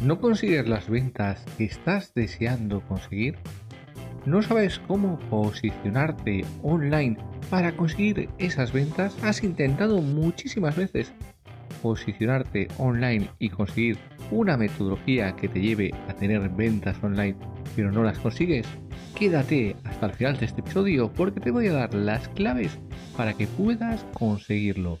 ¿No consigues las ventas que estás deseando conseguir? ¿No sabes cómo posicionarte online para conseguir esas ventas? ¿Has intentado muchísimas veces posicionarte online y conseguir una metodología que te lleve a tener ventas online pero no las consigues? Quédate hasta el final de este episodio porque te voy a dar las claves para que puedas conseguirlo.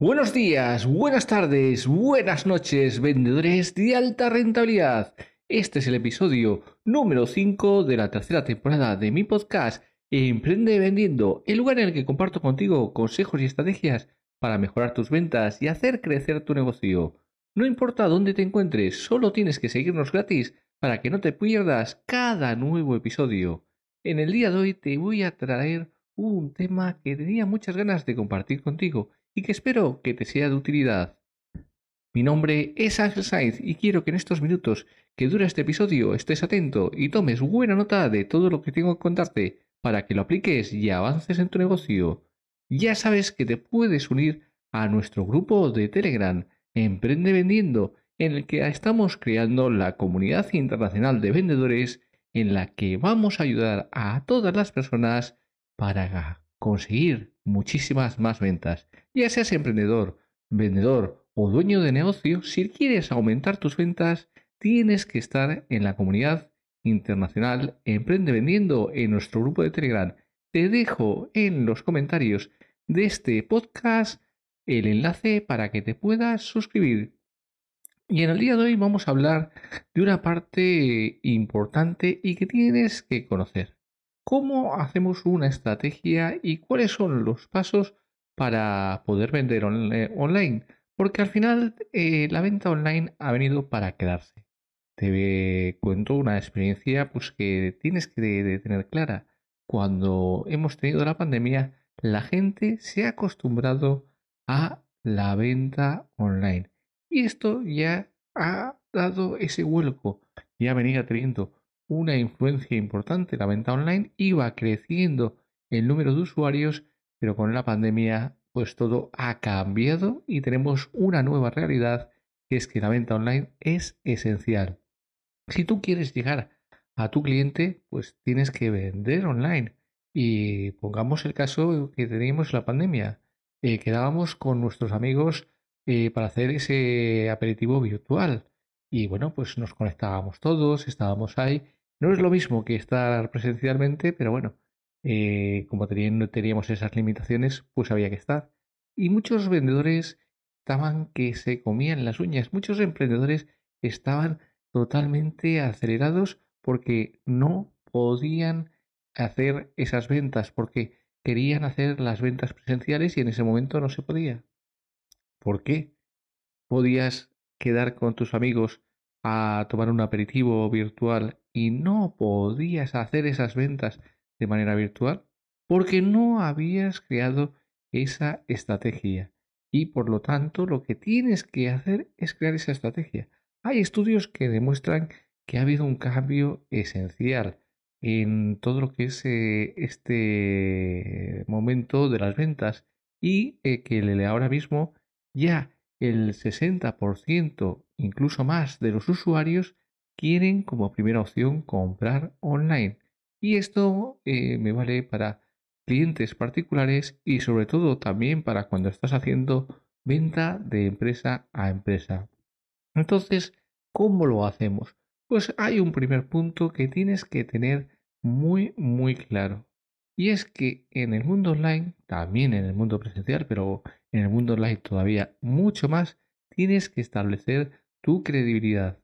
Buenos días, buenas tardes, buenas noches, vendedores de alta rentabilidad. Este es el episodio número 5 de la tercera temporada de mi podcast Emprende Vendiendo, el lugar en el que comparto contigo consejos y estrategias para mejorar tus ventas y hacer crecer tu negocio. No importa dónde te encuentres, solo tienes que seguirnos gratis para que no te pierdas cada nuevo episodio. En el día de hoy te voy a traer un tema que tenía muchas ganas de compartir contigo y que espero que te sea de utilidad. Mi nombre es Ángel Sainz y quiero que en estos minutos que dura este episodio estés atento y tomes buena nota de todo lo que tengo que contarte para que lo apliques y avances en tu negocio. Ya sabes que te puedes unir a nuestro grupo de Telegram Emprende Vendiendo, en el que estamos creando la comunidad internacional de vendedores en la que vamos a ayudar a todas las personas para conseguir muchísimas más ventas. Ya seas emprendedor, vendedor o dueño de negocio, si quieres aumentar tus ventas, tienes que estar en la comunidad internacional Emprende Vendiendo en nuestro grupo de Telegram. Te dejo en los comentarios de este podcast el enlace para que te puedas suscribir. Y en el día de hoy vamos a hablar de una parte importante y que tienes que conocer cómo hacemos una estrategia y cuáles son los pasos para poder vender eh, online. Porque al final eh, la venta online ha venido para quedarse. Te cuento una experiencia pues, que tienes que tener clara. Cuando hemos tenido la pandemia, la gente se ha acostumbrado a la venta online. Y esto ya ha dado ese vuelco, ya venía teniendo una influencia importante la venta online, iba creciendo el número de usuarios, pero con la pandemia pues todo ha cambiado y tenemos una nueva realidad que es que la venta online es esencial. Si tú quieres llegar a tu cliente, pues tienes que vender online. Y pongamos el caso que teníamos la pandemia. Eh, quedábamos con nuestros amigos eh, para hacer ese aperitivo virtual. Y bueno, pues nos conectábamos todos, estábamos ahí no es lo mismo que estar presencialmente, pero bueno, eh, como teníamos esas limitaciones, pues había que estar. Y muchos vendedores estaban que se comían las uñas, muchos emprendedores estaban totalmente acelerados porque no podían hacer esas ventas, porque querían hacer las ventas presenciales y en ese momento no se podía. ¿Por qué? Podías quedar con tus amigos a tomar un aperitivo virtual y no podías hacer esas ventas de manera virtual porque no habías creado esa estrategia. Y por lo tanto lo que tienes que hacer es crear esa estrategia. Hay estudios que demuestran que ha habido un cambio esencial. en todo lo que es eh, este momento de las ventas y eh, que ahora mismo ya el 60%, incluso más de los usuarios quieren como primera opción comprar online. Y esto eh, me vale para clientes particulares y sobre todo también para cuando estás haciendo venta de empresa a empresa. Entonces, ¿cómo lo hacemos? Pues hay un primer punto que tienes que tener muy, muy claro. Y es que en el mundo online, también en el mundo presencial, pero en el mundo online todavía mucho más, tienes que establecer tu credibilidad.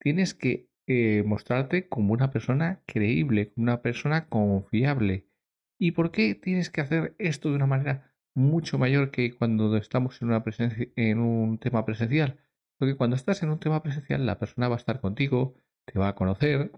Tienes que eh, mostrarte como una persona creíble, como una persona confiable. ¿Y por qué tienes que hacer esto de una manera mucho mayor que cuando estamos en, una en un tema presencial? Porque cuando estás en un tema presencial, la persona va a estar contigo, te va a conocer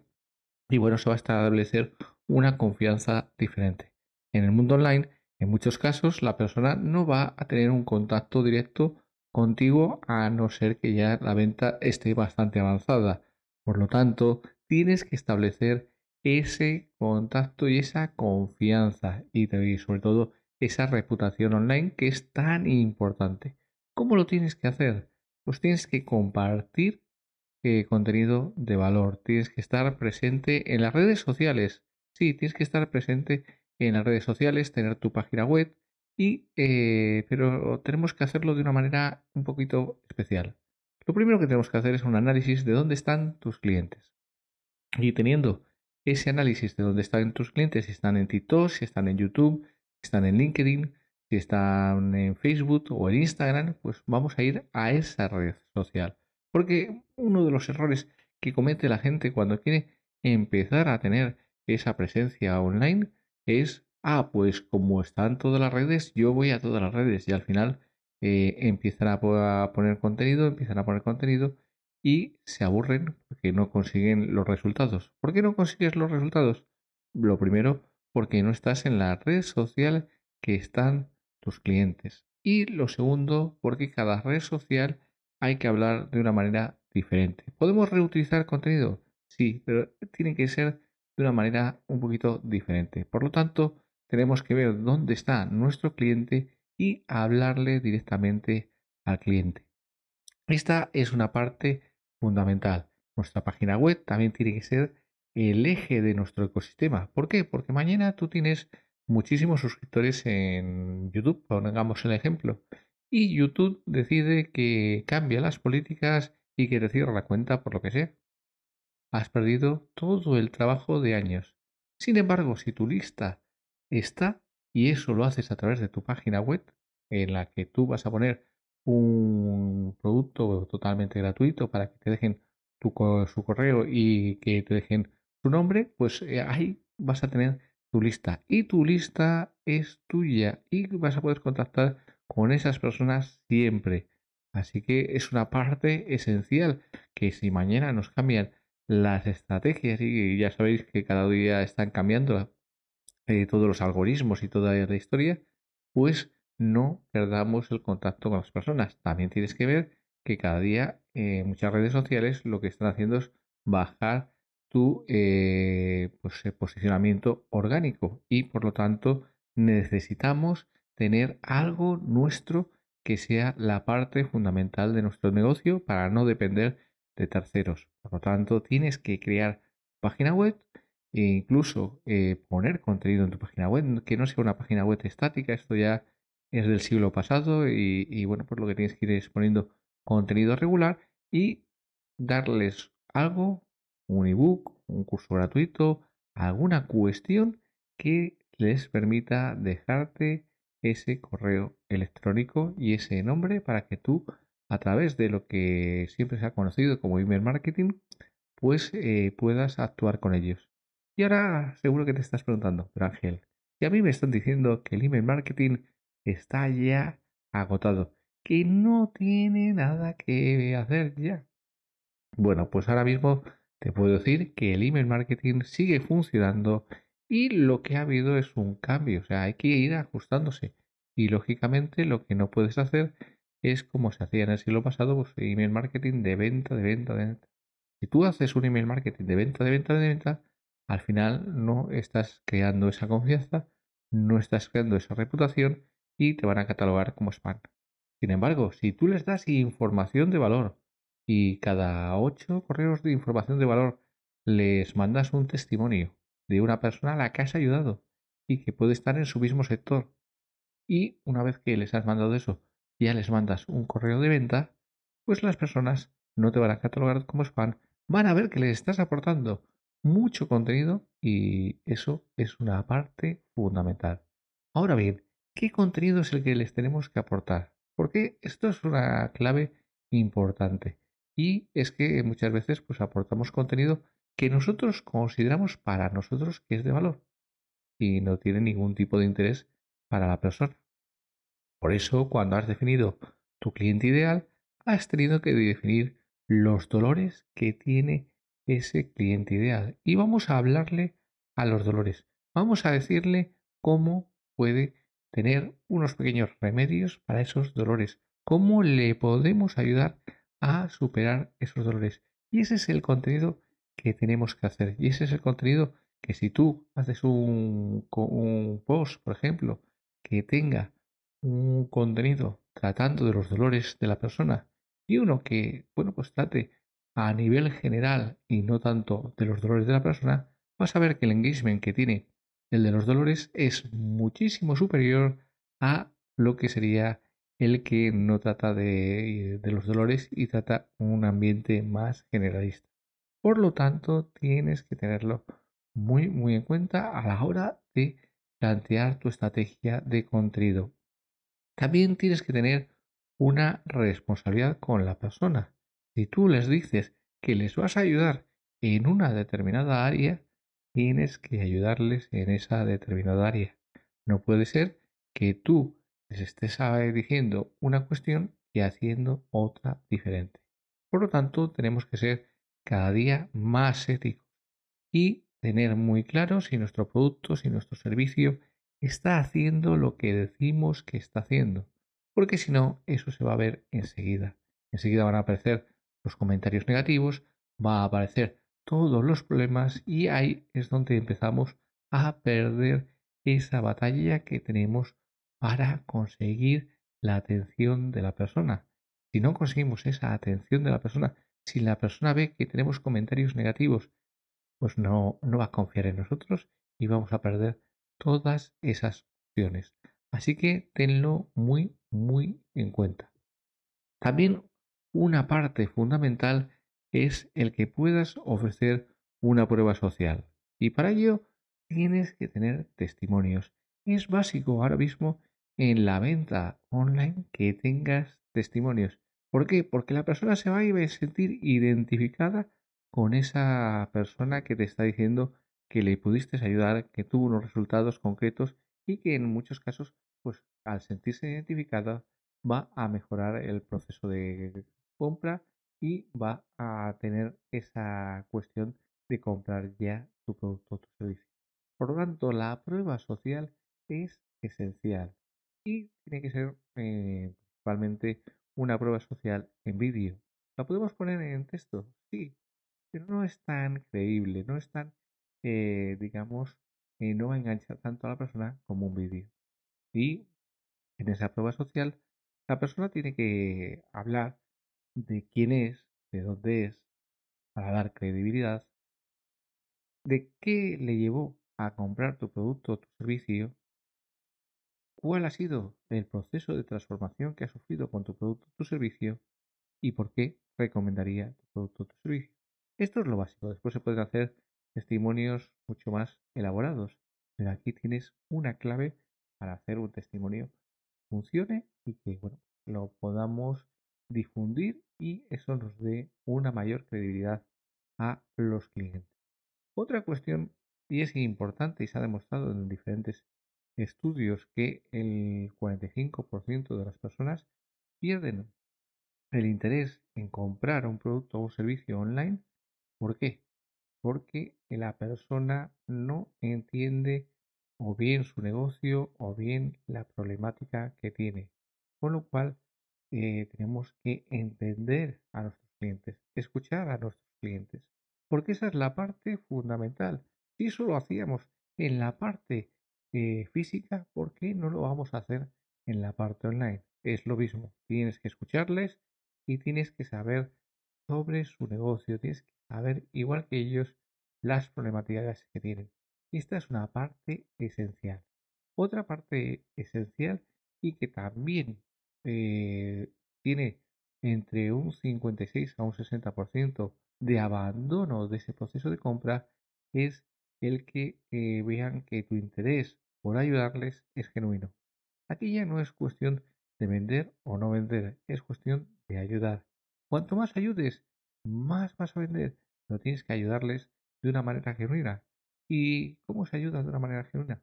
y bueno, se va a establecer una confianza diferente. En el mundo online, en muchos casos, la persona no va a tener un contacto directo contigo a no ser que ya la venta esté bastante avanzada. Por lo tanto, tienes que establecer ese contacto y esa confianza y, sobre todo esa reputación online que es tan importante. ¿Cómo lo tienes que hacer? Pues tienes que compartir eh, contenido de valor. Tienes que estar presente en las redes sociales. Sí, tienes que estar presente en las redes sociales, tener tu página web, y, eh, pero tenemos que hacerlo de una manera un poquito especial. Lo primero que tenemos que hacer es un análisis de dónde están tus clientes. Y teniendo ese análisis de dónde están tus clientes, si están en TikTok, si están en YouTube, si están en LinkedIn, si están en Facebook o en Instagram, pues vamos a ir a esa red social. Porque uno de los errores que comete la gente cuando quiere empezar a tener esa presencia online es, ah, pues como están todas las redes, yo voy a todas las redes y al final eh, empiezan a, poner contenido, empiezan a poner contenido y se aburren porque no consiguen los resultados. ¿Por qué no consigues los resultados? Lo primero, porque no estás en la red social que están tus clientes. Y lo segundo, porque cada red social hay que hablar de una manera diferente. ¿Podemos reutilizar contenido? Sí, pero tiene que ser de una manera un poquito diferente. Por lo tanto, tenemos que ver dónde está nuestro cliente y hablarle directamente al cliente. Esta es una parte fundamental. Nuestra página web también tiene que ser el eje de nuestro ecosistema. ¿Por qué? Porque mañana tú tienes muchísimos suscriptores en YouTube, pongamos el ejemplo, y YouTube decide que cambia las políticas y que te cierra la cuenta por lo que sea. Has perdido todo el trabajo de años. Sin embargo, si tu lista está, y eso lo haces a través de tu página web, en la que tú vas a poner un producto totalmente gratuito para que te dejen tu, su correo y que te dejen su nombre, pues eh, ahí vas a tener tu lista. Y tu lista es tuya y vas a poder contactar con esas personas siempre. Así que es una parte esencial que si mañana nos cambian las estrategias y ya sabéis que cada día están cambiando eh, todos los algoritmos y toda la historia, pues no perdamos el contacto con las personas. También tienes que ver que cada día eh, muchas redes sociales lo que están haciendo es bajar tu eh, pues, posicionamiento orgánico y por lo tanto necesitamos tener algo nuestro que sea la parte fundamental de nuestro negocio para no depender de terceros. Por lo tanto, tienes que crear página web e incluso eh, poner contenido en tu página web, que no sea una página web estática, esto ya es del siglo pasado y, bueno, pues lo que tienes que ir es poniendo contenido regular y darles algo, un ebook, un curso gratuito, alguna cuestión que les permita dejarte ese correo electrónico y ese nombre para que tú a través de lo que siempre se ha conocido como email marketing pues eh, puedas actuar con ellos. Y ahora seguro que te estás preguntando, pero Ángel, y a mí me están diciendo que el email marketing está ya agotado, que no tiene nada que hacer ya. Bueno, pues ahora mismo te puedo decir que el email marketing sigue funcionando y lo que ha habido es un cambio, o sea, hay que ir ajustándose. Y lógicamente lo que no puedes hacer es como se hacía en el siglo pasado, pues email marketing de venta, de venta, de venta. Si tú haces un email marketing de venta, de venta, de venta, al final no estás creando esa confianza, no estás creando esa reputación y te van a catalogar como spam. Sin embargo, si tú les das información de valor y cada ocho correos de información de valor les mandas un testimonio de una persona a la que has ayudado y que puede estar en su mismo sector y una vez que les has mandado eso, ya les mandas un correo de venta, pues las personas no te van a catalogar como spam, van a ver que les estás aportando mucho contenido y eso es una parte fundamental. Ahora bien, ¿qué contenido es el que les tenemos que aportar? Porque esto es una clave importante y es que muchas veces pues aportamos contenido que nosotros consideramos para nosotros que es de valor y no tiene ningún tipo de interés para la persona. Por eso, cuando has definido tu cliente ideal, has tenido que definir los dolores que tiene ese cliente ideal. Y vamos a hablarle a los dolores. Vamos a decirle cómo puede tener unos pequeños remedios para esos dolores. Cómo le podemos ayudar a superar esos dolores. Y ese es el contenido que tenemos que hacer. Y ese es el contenido que si tú haces un, post, por ejemplo, que tenga un contenido tratando de los dolores de la persona y uno que, bueno, pues trate a nivel general y no tanto de los dolores de la persona, vas a ver que el engagement que tiene el de los dolores es muchísimo superior a lo que sería el que no trata de, los dolores y trata un ambiente más generalista. Por lo tanto, tienes que tenerlo muy, muy en cuenta a la hora de plantear tu estrategia de contenido. También tienes que tener una responsabilidad con la persona. Si tú les dices que les vas a ayudar en una determinada área, tienes que ayudarles en esa determinada área. No puede ser que tú les estés diciendo una cuestión y haciendo otra diferente. Por lo tanto, tenemos que ser cada día más éticos y tener muy claro si nuestro producto, si nuestro servicio está haciendo lo que decimos que está haciendo. Porque si no, eso se va a ver enseguida. Enseguida van a aparecer los comentarios negativos, va a aparecer todos los problemas y ahí es donde empezamos a perder esa batalla que tenemos para conseguir la atención de la persona. Si no conseguimos esa atención de la persona, si la persona ve que tenemos comentarios negativos pues no, no va a confiar en nosotros y vamos a perder todas esas opciones. Así que tenlo muy, muy en cuenta. También una parte fundamental es el que puedas ofrecer una prueba social. Y para ello tienes que tener testimonios. Es básico ahora mismo en la venta online que tengas testimonios. ¿Por qué? Porque la persona se va a sentir identificada con esa persona que te está diciendo que le pudiste ayudar, que tuvo unos resultados concretos y que en muchos casos, pues al sentirse identificada, va a mejorar el proceso de compra y va a tener esa cuestión de comprar ya tu producto o tu servicio. Por lo tanto, la prueba social es esencial y tiene que ser eh, principalmente una prueba social en vídeo. ¿La podemos poner en texto? Sí, pero no es tan creíble, no es tan, eh, digamos, eh, no va a enganchar tanto a la persona como un vídeo. Y en esa prueba social, la persona tiene que hablar de quién es, de dónde es, para dar credibilidad, de qué le llevó a comprar tu producto o tu servicio, cuál ha sido el proceso de transformación que ha sufrido con tu producto o tu servicio y por qué recomendaría tu producto o tu servicio. Esto es lo básico. Después se pueden hacer testimonios mucho más elaborados. Pero aquí tienes una clave para hacer un testimonio funcione y que bueno, lo podamos difundir y eso nos dé una mayor credibilidad a los clientes. Otra cuestión, y es importante y se ha demostrado en diferentes estudios que el 45% de las personas pierden el interés en comprar un producto o servicio online ¿Por qué? Porque la persona no entiende o bien su negocio o bien la problemática que tiene. Con lo cual eh, tenemos que entender a nuestros clientes, escuchar a nuestros clientes, porque esa es la parte fundamental. Si eso lo hacíamos en la parte eh, física, ¿por qué no lo vamos a hacer en la parte online? Es lo mismo, tienes que escucharles y tienes que saber sobre su negocio, tienes que saber, igual que ellos, las problemáticas que tienen. Esta es una parte esencial. Otra parte esencial y que también eh, tiene entre un 56 a un 60% de abandono de ese proceso de compra es el que eh, vean que tu interés por ayudarles es genuino. Aquí ya no es cuestión de vender o no vender, es cuestión de ayudar. Cuanto más ayudes, más vas a vender, pero tienes que ayudarles de una manera genuina. ¿Y cómo se ayuda de una manera genuina?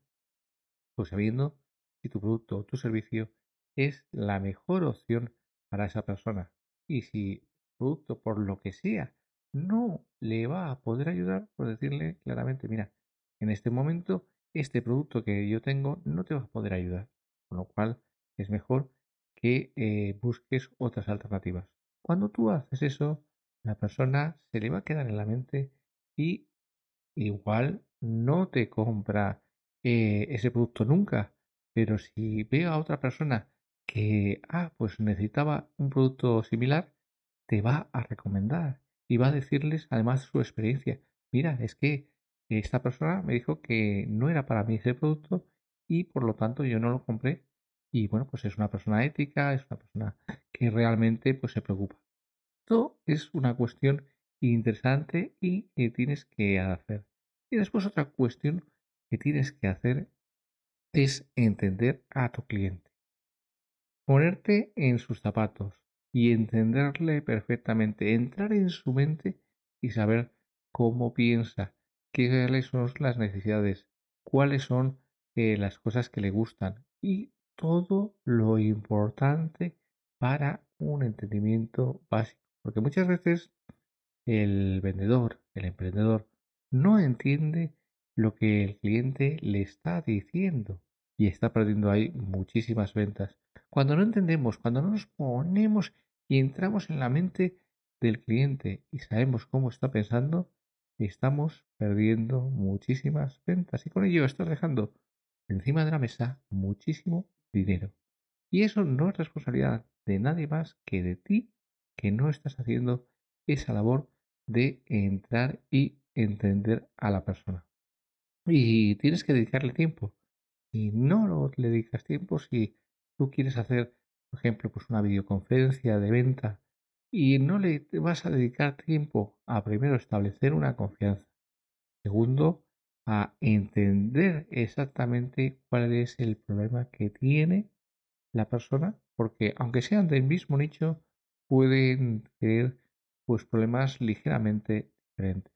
Pues sabiendo si tu producto o tu servicio es la mejor opción para esa persona. Y si el producto, por lo que sea, no le va a poder ayudar, por pues decirle claramente, mira, en este momento este producto que yo tengo no te va a poder ayudar. Con lo cual es mejor que eh, busques otras alternativas. Cuando tú haces eso, la persona se le va a quedar en la mente y igual no te compra eh, ese producto nunca. Pero si veo a otra persona que, ah, pues necesitaba un producto similar, te va a recomendar y va a decirles además su experiencia. Mira, es que esta persona me dijo que no era para mí ese producto y por lo tanto yo no lo compré. Y bueno, pues es una persona ética, es una persona que realmente pues se preocupa. Esto es una cuestión interesante y que tienes que hacer. Y después otra cuestión que tienes que hacer es entender a tu cliente. Ponerte en sus zapatos y entenderle perfectamente, entrar en su mente y saber cómo piensa, qué son las necesidades, cuáles son eh, las cosas que le gustan y todo lo importante para un entendimiento básico. Porque muchas veces el vendedor, el emprendedor, no entiende lo que el cliente le está diciendo y está perdiendo ahí muchísimas ventas. Cuando no entendemos, cuando no nos ponemos y entramos en la mente del cliente y sabemos cómo está pensando, estamos perdiendo muchísimas ventas y con ello estás dejando encima de la mesa muchísimo dinero. Y eso no es responsabilidad de nadie más que de ti que no estás haciendo esa labor de entrar y entender a la persona. Y tienes que dedicarle tiempo y no le dedicas tiempo si tú quieres hacer, por ejemplo, pues una videoconferencia de venta y no le vas a dedicar tiempo a primero establecer una confianza, segundo a entender exactamente cuál es el problema que tiene la persona, porque aunque sean del mismo nicho, pueden tener pues problemas ligeramente diferentes.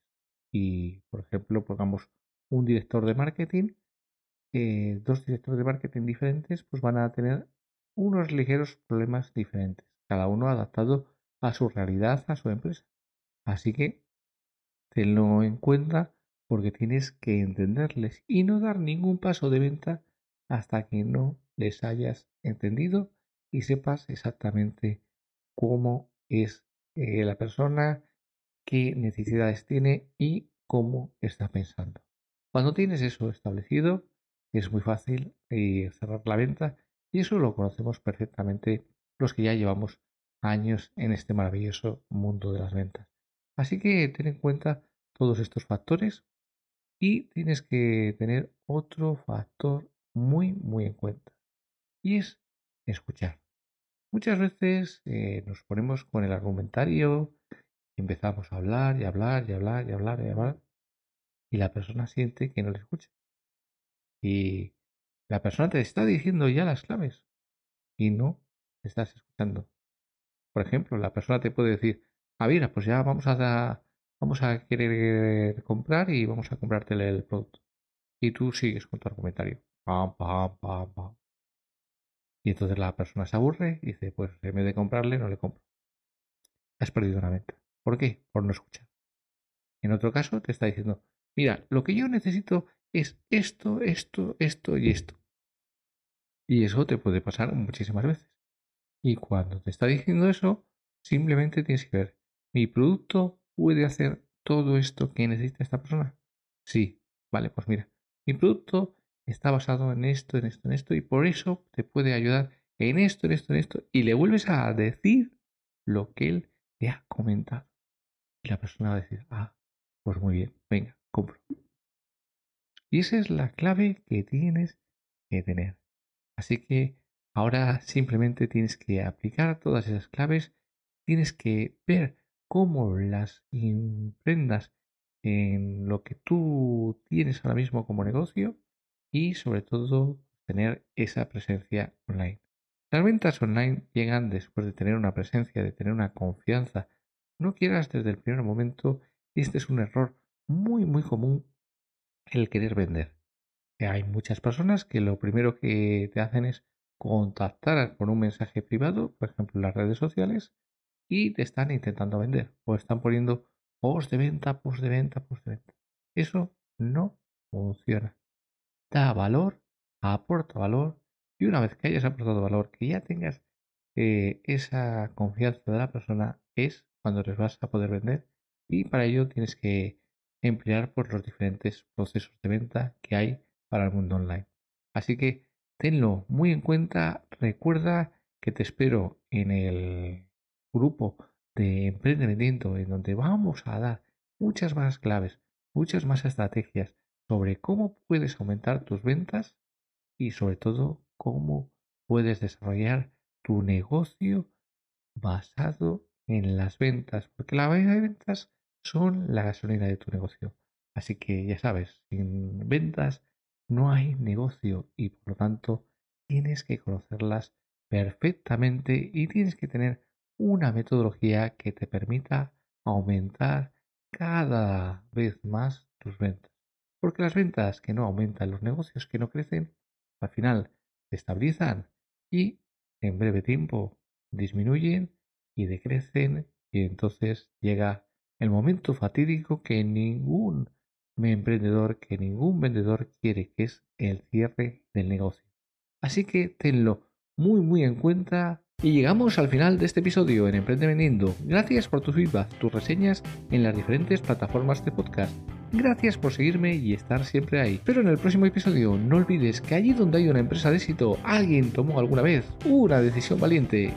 Y por ejemplo, pongamos un director de marketing eh, dos directores de marketing diferentes pues van a tener unos ligeros problemas diferentes, cada uno adaptado a su realidad, a su empresa. Así que tenlo en cuenta porque tienes que entenderles y no dar ningún paso de venta hasta que no les hayas entendido y sepas exactamente cómo es eh, la persona, qué necesidades tiene y cómo está pensando. Cuando tienes eso establecido, es muy fácil eh, cerrar la venta y eso lo conocemos perfectamente los que ya llevamos años en este maravilloso mundo de las ventas. Así que ten en cuenta todos estos factores y tienes que tener otro factor muy muy en cuenta y es escuchar. Muchas veces eh, nos ponemos con el argumentario, y empezamos a hablar y hablar y hablar y hablar y hablar y la persona siente que no le escucha y la persona te está diciendo ya las claves y no estás escuchando. Por ejemplo, la persona te puede decir, ah, mira, pues ya vamos a, vamos a querer comprar y vamos a comprarte el producto. Y tú sigues con tu argumentario. Pam, pam, pam, pam. Y entonces la persona se aburre y dice, pues en vez de comprarle, no le compro. Has perdido una venta. ¿Por qué? Por no escuchar. En otro caso te está diciendo, mira, lo que yo necesito es esto, esto, esto y esto. Y eso te puede pasar muchísimas veces. Y cuando te está diciendo eso, simplemente tienes que ver, ¿mi producto puede hacer todo esto que necesita esta persona? Sí, Vale, pues mira, mi producto está basado en esto, en esto, en esto, y por eso te puede ayudar en esto, en esto, en esto, y le vuelves a decir lo que él te ha comentado. Y la persona va a decir, ah, pues muy bien, venga, compro. Y esa es la clave que tienes que tener. Así que ahora simplemente tienes que aplicar todas esas claves, tienes que ver cómo las imprendas en lo que tú tienes ahora mismo como negocio y sobre todo tener esa presencia online. Las ventas online llegan después de tener una presencia, de tener una confianza. No quieras desde el primer momento, este es un error muy muy común el querer vender. Hay muchas personas que lo primero que te hacen es contactar con un mensaje privado, por ejemplo en las redes sociales, y te están intentando vender o están poniendo post de venta, post de venta, post de venta. Eso no funciona. Da valor, aporta valor y una vez que hayas aportado valor, que ya tengas eh, esa confianza de la persona, es cuando les vas a poder vender y para ello tienes que emplear por los diferentes procesos de venta que hay para el mundo online. Así que tenlo muy en cuenta, recuerda que te espero en el grupo de emprendimiento en donde vamos a dar muchas más claves, muchas más estrategias sobre cómo puedes aumentar tus ventas y sobre todo cómo puedes desarrollar tu negocio basado en las ventas, porque las ventas son la gasolina de tu negocio. Así que ya sabes, sin ventas no hay negocio y por lo tanto tienes que conocerlas perfectamente y tienes que tener una metodología que te permita aumentar cada vez más tus ventas. Porque las ventas que no aumentan, los negocios que no crecen, al final se estabilizan y en breve tiempo disminuyen y decrecen y entonces llega el momento fatídico que ningún emprendedor, que ningún vendedor quiere, que es el cierre del negocio. Así que tenlo muy muy en cuenta y llegamos al final de este episodio en Emprende Vendiendo. Gracias por tu feedback, tus reseñas en las diferentes plataformas de podcast. Gracias por seguirme y estar siempre ahí. Pero en el próximo episodio no olvides que allí donde hay una empresa de éxito, alguien tomó alguna vez una decisión valiente